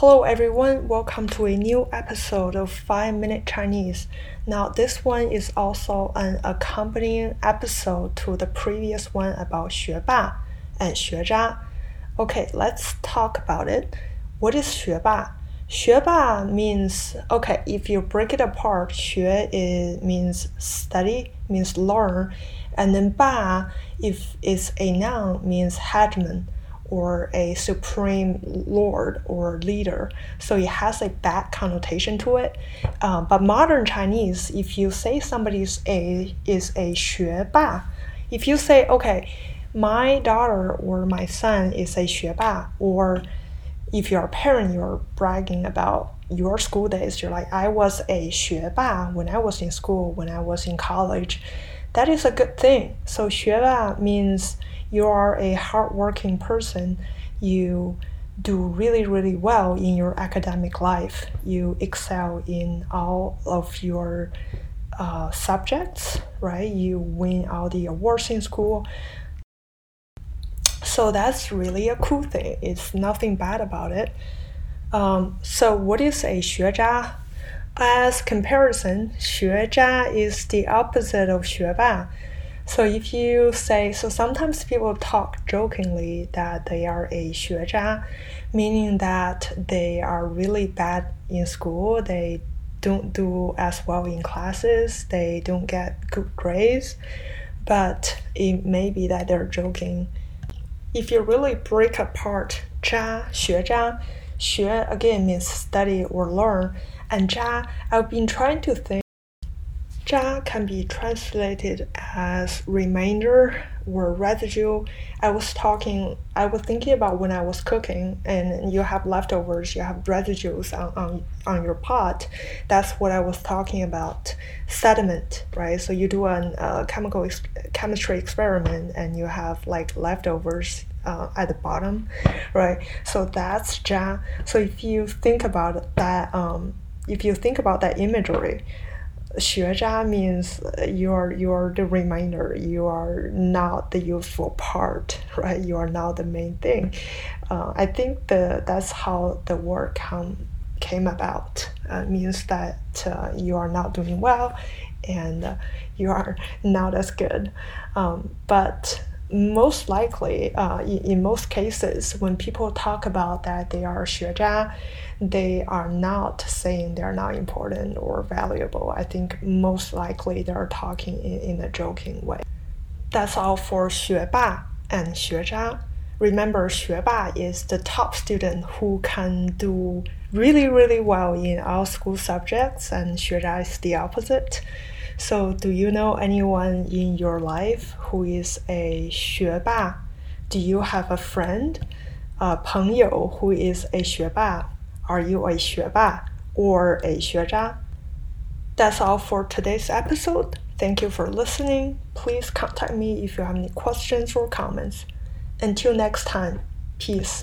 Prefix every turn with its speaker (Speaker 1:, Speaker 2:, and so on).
Speaker 1: Hello everyone, welcome to a new episode of 5 Minute Chinese. Now, this one is also an accompanying episode to the previous one about 学霸 and 学渣. Okay, let's talk about it. What is 学霸?学霸 means okay, if you break it apart, 学 is means study, means learn, and then 霸 if it's a noun means headman or a supreme lord or leader. So it has a bad connotation to it. Um, but modern Chinese, if you say somebody is a is a 学霸, if you say okay, my daughter or my son is a 学霸, or if you're a parent, you're bragging about your school days. You're like, I was a 学霸when I was in school, when I was in college. That is a good thing. So 学霸 means you are a hardworking person, you do really, really well in your academic life. You excel in all of your uh, subjects, right? You win all the awards in school. So that's really a cool thing. It's nothing bad about it. Um, so what is a 学渣? As comparison, 学渣 is the opposite of 学霸. So if you say, so sometimes people talk jokingly that they are a 学渣, meaning that they are really bad in school, they don't do as well in classes, they don't get good grades, but it may be that they're joking. If you really break apart 渣,学渣, 学 again means study or learn, and 渣, I've been trying to think 渣 can be translated as remainder or residue. I was talking, I was thinking about when I was cooking, and you have leftovers, you have residues on, on, on your pot. That's what I was talking about. Sediment, right? So you do a uh, chemical ex- chemistry experiment, and you have like leftovers uh, at the bottom, right? So that's 渣. So if you think about that, um, if you think about that imagery, 学渣 means you're you're the remainder. You are not the useful part, right? You are not the main thing. Uh, I think the that's how the word come came about. Uh, means that uh, you are not doing well, and uh, you are not as good. Um, but most likely, uh, in, in, most cases, when people talk about that they are 学渣, they are not saying they're not important or valuable. I think most likely they're talking in, in a joking way. That's all for 学霸 and 学渣. Remember, 学霸 is the top student who can do really, really well in all school subjects, and 学渣 is the opposite. So, do you know anyone in your life who is a 学霸? Do you have a friend, a 朋友 who is a 学霸? Are you a 学霸 or a 学渣? That's all for today's episode. Thank you for listening. Please contact me if you have any questions or comments. Until next time, peace.